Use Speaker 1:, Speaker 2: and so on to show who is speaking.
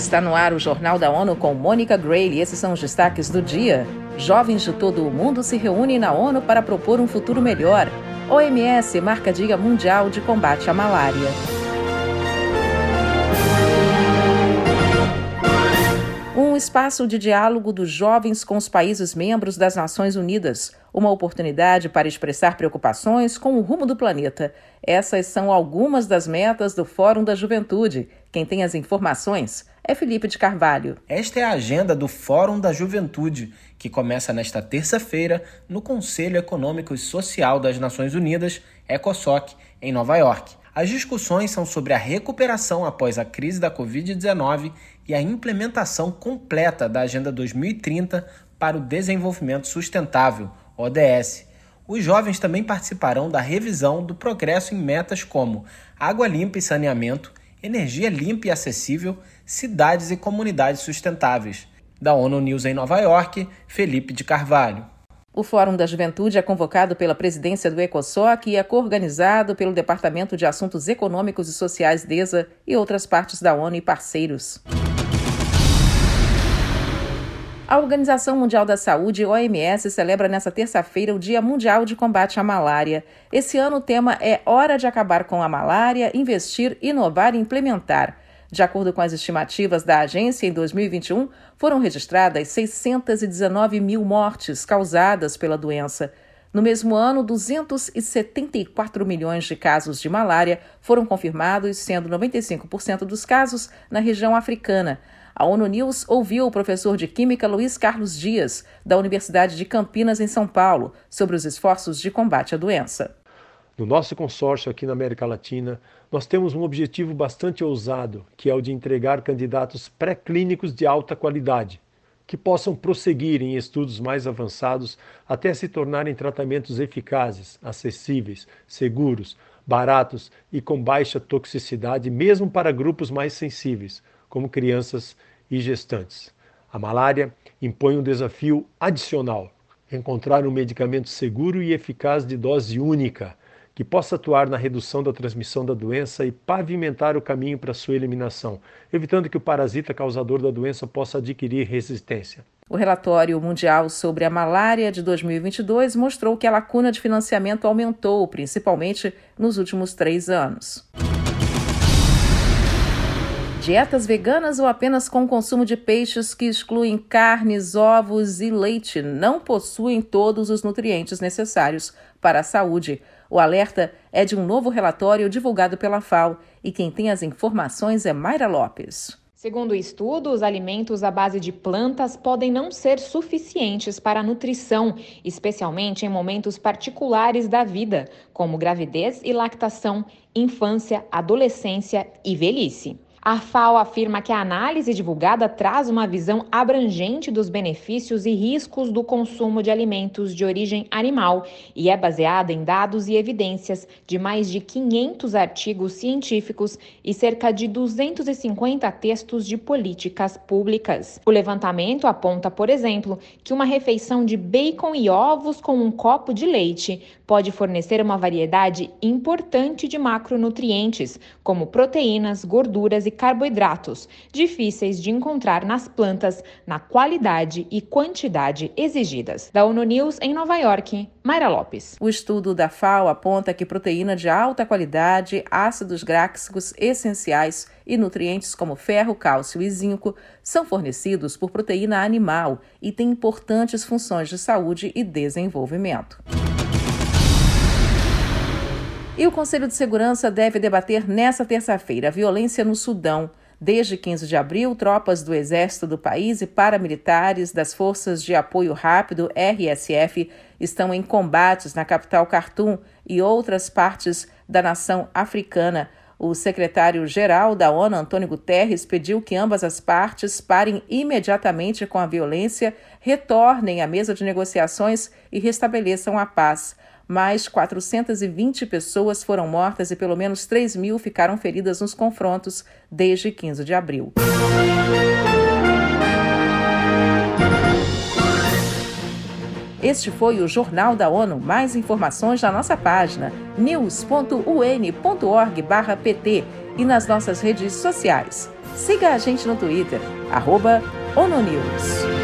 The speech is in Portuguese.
Speaker 1: Está no ar o Jornal da ONU com Mônica Gray e esses são os destaques do dia. Jovens de todo o mundo se reúnem na ONU para propor um futuro melhor. OMS marca Dia Mundial de Combate à Malária. Um espaço de diálogo dos jovens com os países membros das Nações Unidas. Uma oportunidade para expressar preocupações com o rumo do planeta. Essas são algumas das metas do Fórum da Juventude. Quem tem as informações é Felipe de Carvalho.
Speaker 2: Esta é a agenda do Fórum da Juventude, que começa nesta terça-feira no Conselho Econômico e Social das Nações Unidas, ECOSOC, em Nova York. As discussões são sobre a recuperação após a crise da Covid-19 e a implementação completa da Agenda 2030 para o Desenvolvimento Sustentável, ODS. Os jovens também participarão da revisão do progresso em metas como água limpa e saneamento, energia limpa e acessível, cidades e comunidades sustentáveis. Da ONU News em Nova York, Felipe de Carvalho.
Speaker 1: O Fórum da Juventude é convocado pela presidência do ECOSOC e é coorganizado pelo Departamento de Assuntos Econômicos e Sociais DESA e outras partes da ONU e parceiros. A Organização Mundial da Saúde, OMS, celebra nesta terça-feira o Dia Mundial de Combate à Malária. Esse ano o tema é Hora de acabar com a malária, investir, inovar e implementar. De acordo com as estimativas da agência, em 2021 foram registradas 619 mil mortes causadas pela doença. No mesmo ano, 274 milhões de casos de malária foram confirmados, sendo 95% dos casos na região africana. A ONU News ouviu o professor de Química Luiz Carlos Dias, da Universidade de Campinas, em São Paulo, sobre os esforços de combate à doença.
Speaker 3: No nosso consórcio aqui na América Latina, nós temos um objetivo bastante ousado, que é o de entregar candidatos pré-clínicos de alta qualidade, que possam prosseguir em estudos mais avançados até se tornarem tratamentos eficazes, acessíveis, seguros, baratos e com baixa toxicidade, mesmo para grupos mais sensíveis, como crianças e gestantes. A malária impõe um desafio adicional: encontrar um medicamento seguro e eficaz de dose única que possa atuar na redução da transmissão da doença e pavimentar o caminho para sua eliminação, evitando que o parasita causador da doença possa adquirir resistência.
Speaker 1: O relatório mundial sobre a malária de 2022 mostrou que a lacuna de financiamento aumentou, principalmente nos últimos três anos. Dietas veganas ou apenas com consumo de peixes que excluem carnes, ovos e leite não possuem todos os nutrientes necessários para a saúde. O alerta é de um novo relatório divulgado pela FAO e quem tem as informações é Mayra Lopes.
Speaker 4: Segundo o estudo, os alimentos à base de plantas podem não ser suficientes para a nutrição, especialmente em momentos particulares da vida, como gravidez e lactação, infância, adolescência e velhice. A FAO afirma que a análise divulgada traz uma visão abrangente dos benefícios e riscos do consumo de alimentos de origem animal e é baseada em dados e evidências de mais de 500 artigos científicos e cerca de 250 textos de políticas públicas. O levantamento aponta, por exemplo, que uma refeição de bacon e ovos com um copo de leite pode fornecer uma variedade importante de macronutrientes, como proteínas, gorduras e e carboidratos, difíceis de encontrar nas plantas na qualidade e quantidade exigidas. Da ONU News em Nova York, Mayra Lopes.
Speaker 1: O estudo da FAO aponta que proteína de alta qualidade, ácidos gráxicos essenciais e nutrientes como ferro, cálcio e zinco são fornecidos por proteína animal e têm importantes funções de saúde e desenvolvimento. E o Conselho de Segurança deve debater nesta terça-feira a violência no Sudão. Desde 15 de abril, tropas do Exército do país e paramilitares das Forças de Apoio Rápido, RSF, estão em combates na capital Khartoum e outras partes da nação africana. O secretário-geral da ONU, Antônio Guterres, pediu que ambas as partes parem imediatamente com a violência, retornem à mesa de negociações e restabeleçam a paz mais 420 pessoas foram mortas e pelo menos 3 mil ficaram feridas nos confrontos desde 15 de abril. Este foi o Jornal da ONU. Mais informações na nossa página news.un.org/pt e nas nossas redes sociais. Siga a gente no Twitter, arroba ONONews.